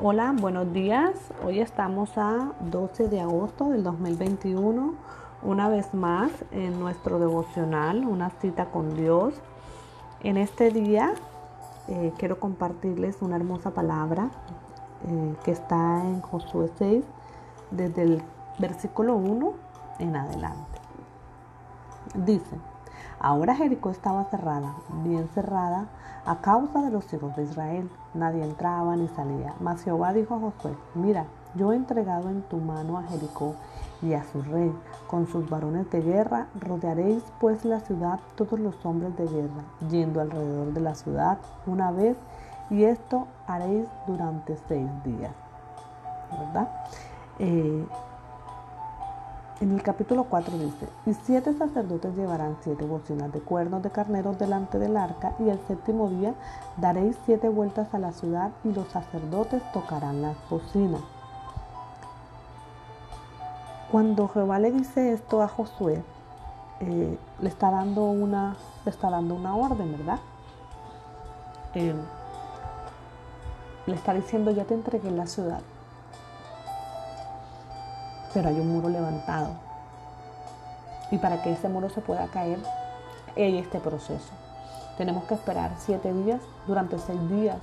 Hola, buenos días. Hoy estamos a 12 de agosto del 2021, una vez más en nuestro devocional, una cita con Dios. En este día eh, quiero compartirles una hermosa palabra eh, que está en Josué 6, desde el versículo 1 en adelante. Dice, ahora Jericó estaba cerrada, bien cerrada, a causa de los hijos de Israel. Nadie entraba ni salía. Mas Jehová dijo a Josué, mira, yo he entregado en tu mano a Jericó y a su rey, con sus varones de guerra. Rodearéis pues la ciudad todos los hombres de guerra, yendo alrededor de la ciudad una vez, y esto haréis durante seis días. ¿Verdad? Eh, en el capítulo 4 dice, y siete sacerdotes llevarán siete bocinas de cuernos de carneros delante del arca, y el séptimo día daréis siete vueltas a la ciudad, y los sacerdotes tocarán las bocinas. Cuando Jehová le dice esto a Josué, eh, le está dando una, le está dando una orden, ¿verdad? Eh, le está diciendo, ya te entregué la ciudad, pero hay un muro levantado. Y para que ese muro se pueda caer, hay este proceso. Tenemos que esperar siete días. Durante seis días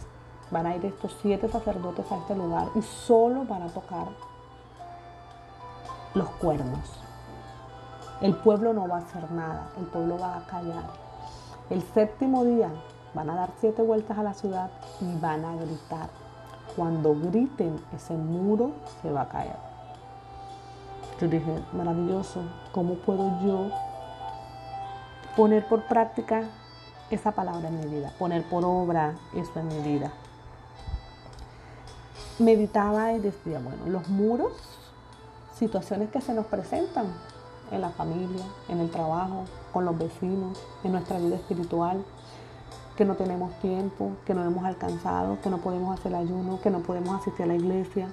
van a ir estos siete sacerdotes a este lugar y solo van a tocar los cuernos. El pueblo no va a hacer nada, el pueblo va a callar. El séptimo día van a dar siete vueltas a la ciudad y van a gritar. Cuando griten, ese muro se va a caer. Yo dije, maravilloso, ¿cómo puedo yo poner por práctica esa palabra en mi vida? Poner por obra eso en mi vida. Meditaba y decía, bueno, los muros, situaciones que se nos presentan en la familia, en el trabajo, con los vecinos, en nuestra vida espiritual, que no tenemos tiempo, que no hemos alcanzado, que no podemos hacer ayuno, que no podemos asistir a la iglesia,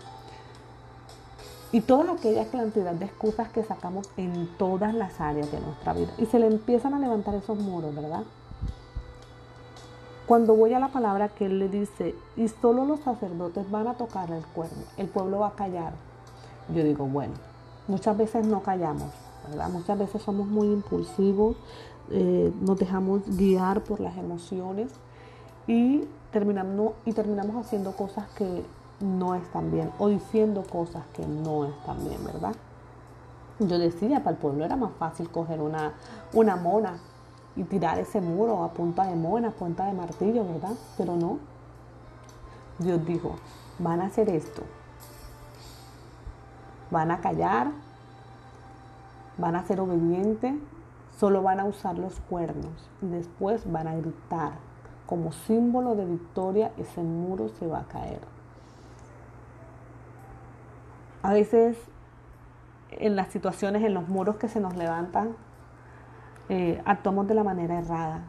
y todas aquellas cantidad de excusas que sacamos en todas las áreas de nuestra vida. Y se le empiezan a levantar esos muros, ¿verdad? Cuando voy a la palabra que él le dice, y solo los sacerdotes van a tocar el cuerno, el pueblo va a callar. Yo digo, bueno, muchas veces no callamos, ¿verdad? Muchas veces somos muy impulsivos, eh, nos dejamos guiar por las emociones y terminamos, y terminamos haciendo cosas que no están bien o diciendo cosas que no están bien, ¿verdad? Yo decía, para el pueblo era más fácil coger una, una mona y tirar ese muro a punta de mona, a punta de martillo, ¿verdad? Pero no. Dios dijo, van a hacer esto. Van a callar, van a ser obedientes, solo van a usar los cuernos y después van a gritar. Como símbolo de victoria, ese muro se va a caer. A veces en las situaciones, en los muros que se nos levantan, eh, actuamos de la manera errada.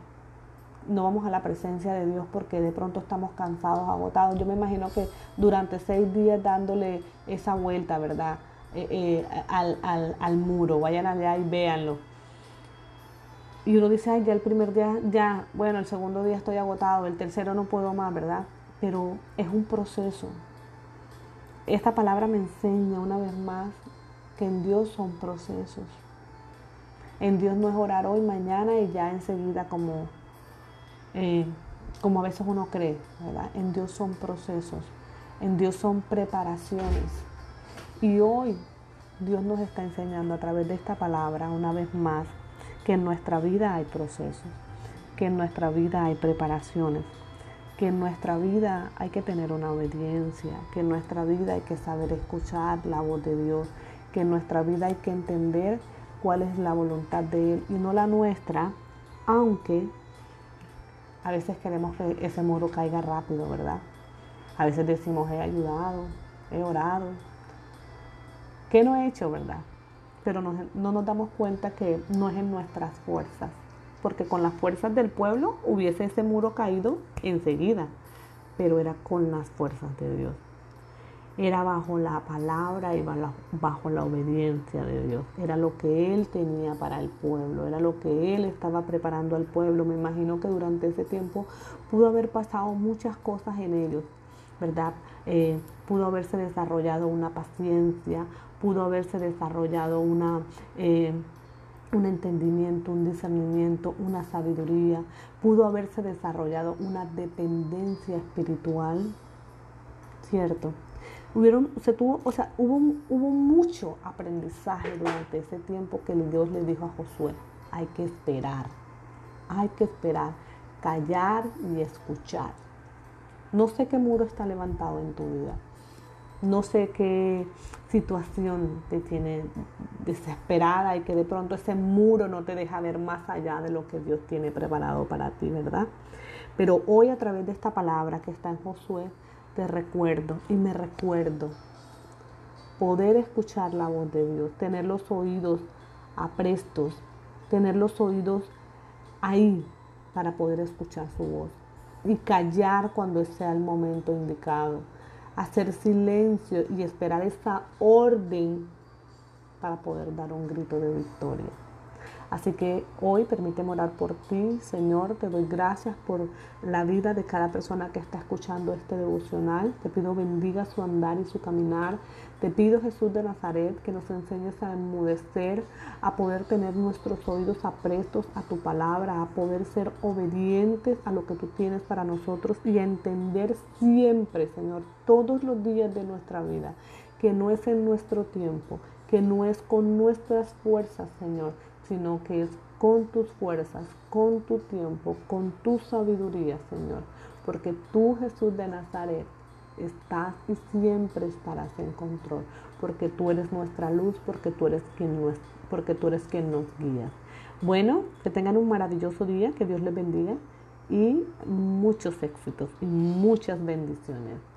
No vamos a la presencia de Dios porque de pronto estamos cansados, agotados. Yo me imagino que durante seis días dándole esa vuelta, ¿verdad? Eh, eh, al, al, muro, vayan allá y véanlo. Y uno dice, ay, ya el primer día, ya, bueno, el segundo día estoy agotado, el tercero no puedo más, ¿verdad? Pero es un proceso, esta palabra me enseña una vez más que en Dios son procesos. En Dios no es orar hoy, mañana y ya enseguida como, eh, como a veces uno cree, ¿verdad? En Dios son procesos, en Dios son preparaciones. Y hoy Dios nos está enseñando a través de esta palabra una vez más que en nuestra vida hay procesos, que en nuestra vida hay preparaciones, que en nuestra vida hay que tener una obediencia, que en nuestra vida hay que saber escuchar la voz de Dios, que en nuestra vida hay que entender cuál es la voluntad de Él y no la nuestra, aunque a veces queremos que ese muro caiga rápido, ¿verdad? A veces decimos, he ayudado, he orado. ¿Qué no he hecho, verdad? Pero no, no nos damos cuenta que no es en nuestras fuerzas, porque con las fuerzas del pueblo hubiese ese muro caído enseguida, pero era con las fuerzas de Dios. Era bajo la palabra y bajo la obediencia de Dios. Era lo que Él tenía para el pueblo, era lo que Él estaba preparando al pueblo. Me imagino que durante ese tiempo pudo haber pasado muchas cosas en ellos, ¿verdad? Eh, pudo haberse desarrollado una paciencia, pudo haberse desarrollado una, eh, un entendimiento, un discernimiento, una sabiduría, pudo haberse desarrollado una dependencia espiritual, ¿cierto? Hubieron, se tuvo, o sea, hubo, hubo mucho aprendizaje durante ese tiempo que Dios le dijo a Josué, hay que esperar, hay que esperar, callar y escuchar. No sé qué muro está levantado en tu vida. No sé qué situación te tiene desesperada y que de pronto ese muro no te deja ver más allá de lo que Dios tiene preparado para ti, ¿verdad? Pero hoy a través de esta palabra que está en Josué, te recuerdo y me recuerdo poder escuchar la voz de Dios, tener los oídos aprestos, tener los oídos ahí para poder escuchar su voz y callar cuando sea el momento indicado, hacer silencio y esperar esa orden para poder dar un grito de victoria. Así que hoy permíteme orar por ti, Señor. Te doy gracias por la vida de cada persona que está escuchando este devocional. Te pido bendiga su andar y su caminar. Te pido, Jesús de Nazaret, que nos enseñes a enmudecer, a poder tener nuestros oídos aprestos a tu palabra, a poder ser obedientes a lo que tú tienes para nosotros y a entender siempre, Señor, todos los días de nuestra vida, que no es en nuestro tiempo, que no es con nuestras fuerzas, Señor, sino que es con tus fuerzas, con tu tiempo, con tu sabiduría, Señor. Porque tú, Jesús de Nazaret, estás y siempre estarás en control, porque tú eres nuestra luz, porque tú eres quien nos, porque tú eres quien nos guía. Bueno, que tengan un maravilloso día, que Dios les bendiga y muchos éxitos y muchas bendiciones.